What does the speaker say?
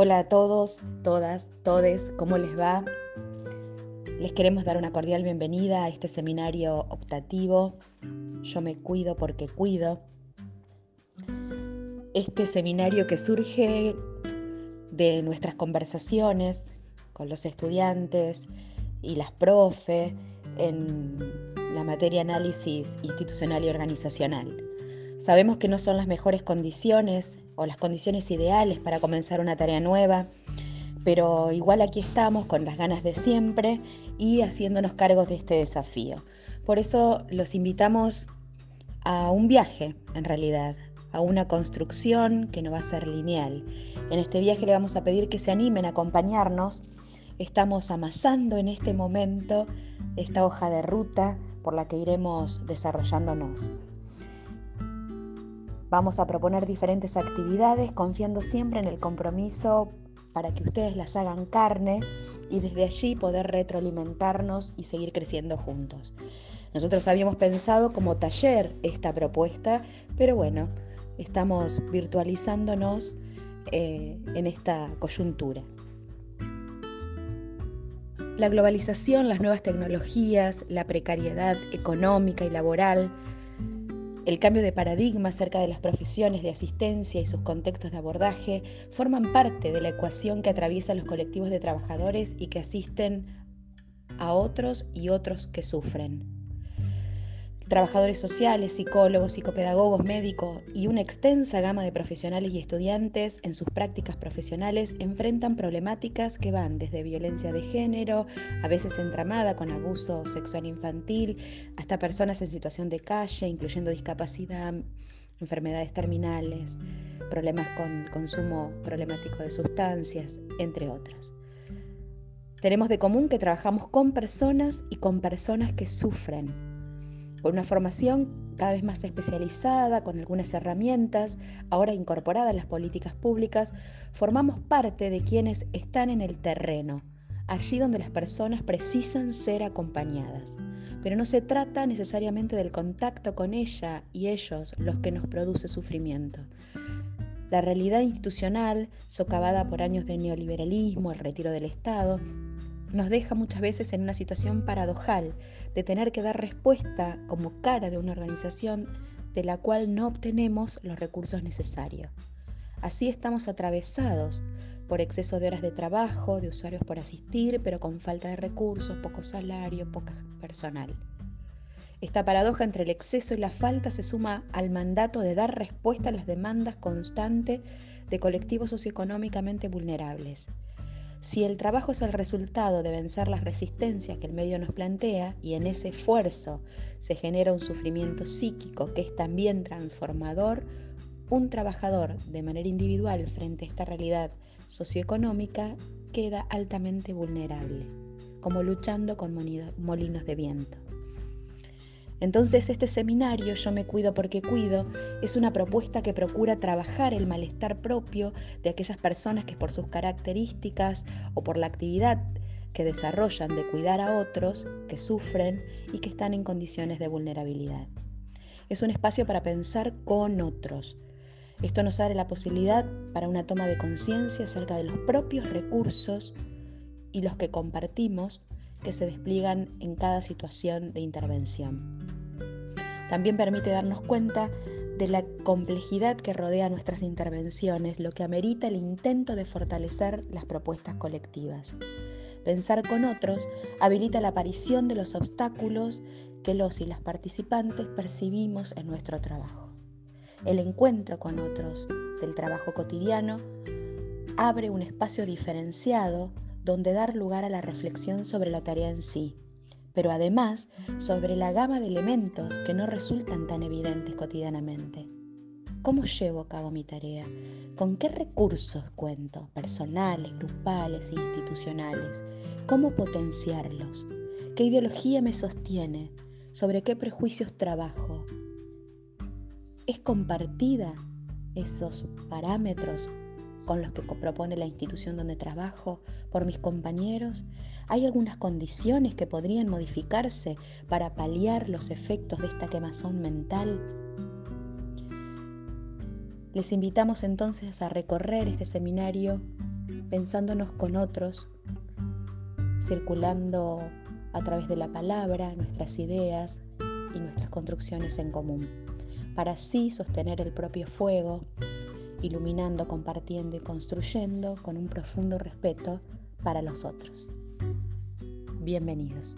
Hola a todos, todas, todes, ¿cómo les va? Les queremos dar una cordial bienvenida a este seminario optativo. Yo me cuido porque cuido. Este seminario que surge de nuestras conversaciones con los estudiantes y las profe en la materia análisis institucional y organizacional. Sabemos que no son las mejores condiciones o las condiciones ideales para comenzar una tarea nueva, pero igual aquí estamos con las ganas de siempre y haciéndonos cargos de este desafío. Por eso los invitamos a un viaje, en realidad, a una construcción que no va a ser lineal. En este viaje le vamos a pedir que se animen a acompañarnos. Estamos amasando en este momento esta hoja de ruta por la que iremos desarrollándonos. Vamos a proponer diferentes actividades confiando siempre en el compromiso para que ustedes las hagan carne y desde allí poder retroalimentarnos y seguir creciendo juntos. Nosotros habíamos pensado como taller esta propuesta, pero bueno, estamos virtualizándonos eh, en esta coyuntura. La globalización, las nuevas tecnologías, la precariedad económica y laboral, el cambio de paradigma acerca de las profesiones de asistencia y sus contextos de abordaje forman parte de la ecuación que atraviesa los colectivos de trabajadores y que asisten a otros y otros que sufren trabajadores sociales, psicólogos, psicopedagogos, médicos y una extensa gama de profesionales y estudiantes en sus prácticas profesionales enfrentan problemáticas que van desde violencia de género, a veces entramada con abuso sexual infantil, hasta personas en situación de calle, incluyendo discapacidad, enfermedades terminales, problemas con consumo problemático de sustancias, entre otros. Tenemos de común que trabajamos con personas y con personas que sufren con una formación cada vez más especializada, con algunas herramientas, ahora incorporadas a las políticas públicas, formamos parte de quienes están en el terreno, allí donde las personas precisan ser acompañadas. Pero no se trata necesariamente del contacto con ella y ellos los que nos produce sufrimiento. La realidad institucional, socavada por años de neoliberalismo, el retiro del Estado, nos deja muchas veces en una situación paradojal de tener que dar respuesta como cara de una organización de la cual no obtenemos los recursos necesarios. Así estamos atravesados por exceso de horas de trabajo, de usuarios por asistir, pero con falta de recursos, poco salario, poca personal. Esta paradoja entre el exceso y la falta se suma al mandato de dar respuesta a las demandas constantes de colectivos socioeconómicamente vulnerables si el trabajo es el resultado de vencer las resistencias que el medio nos plantea y en ese esfuerzo se genera un sufrimiento psíquico que es también transformador, un trabajador de manera individual frente a esta realidad socioeconómica queda altamente vulnerable, como luchando con molinos de viento. Entonces este seminario, Yo me cuido porque cuido, es una propuesta que procura trabajar el malestar propio de aquellas personas que por sus características o por la actividad que desarrollan de cuidar a otros, que sufren y que están en condiciones de vulnerabilidad. Es un espacio para pensar con otros. Esto nos abre la posibilidad para una toma de conciencia acerca de los propios recursos y los que compartimos que se despliegan en cada situación de intervención. También permite darnos cuenta de la complejidad que rodea nuestras intervenciones, lo que amerita el intento de fortalecer las propuestas colectivas. Pensar con otros habilita la aparición de los obstáculos que los y las participantes percibimos en nuestro trabajo. El encuentro con otros del trabajo cotidiano abre un espacio diferenciado donde dar lugar a la reflexión sobre la tarea en sí, pero además sobre la gama de elementos que no resultan tan evidentes cotidianamente. ¿Cómo llevo a cabo mi tarea? ¿Con qué recursos cuento? Personales, grupales e institucionales. ¿Cómo potenciarlos? ¿Qué ideología me sostiene? ¿Sobre qué prejuicios trabajo? ¿Es compartida esos parámetros con los que propone la institución donde trabajo, por mis compañeros, hay algunas condiciones que podrían modificarse para paliar los efectos de esta quemazón mental. Les invitamos entonces a recorrer este seminario pensándonos con otros, circulando a través de la palabra nuestras ideas y nuestras construcciones en común, para así sostener el propio fuego, iluminando, compartiendo y construyendo con un profundo respeto para los otros. Bienvenidos.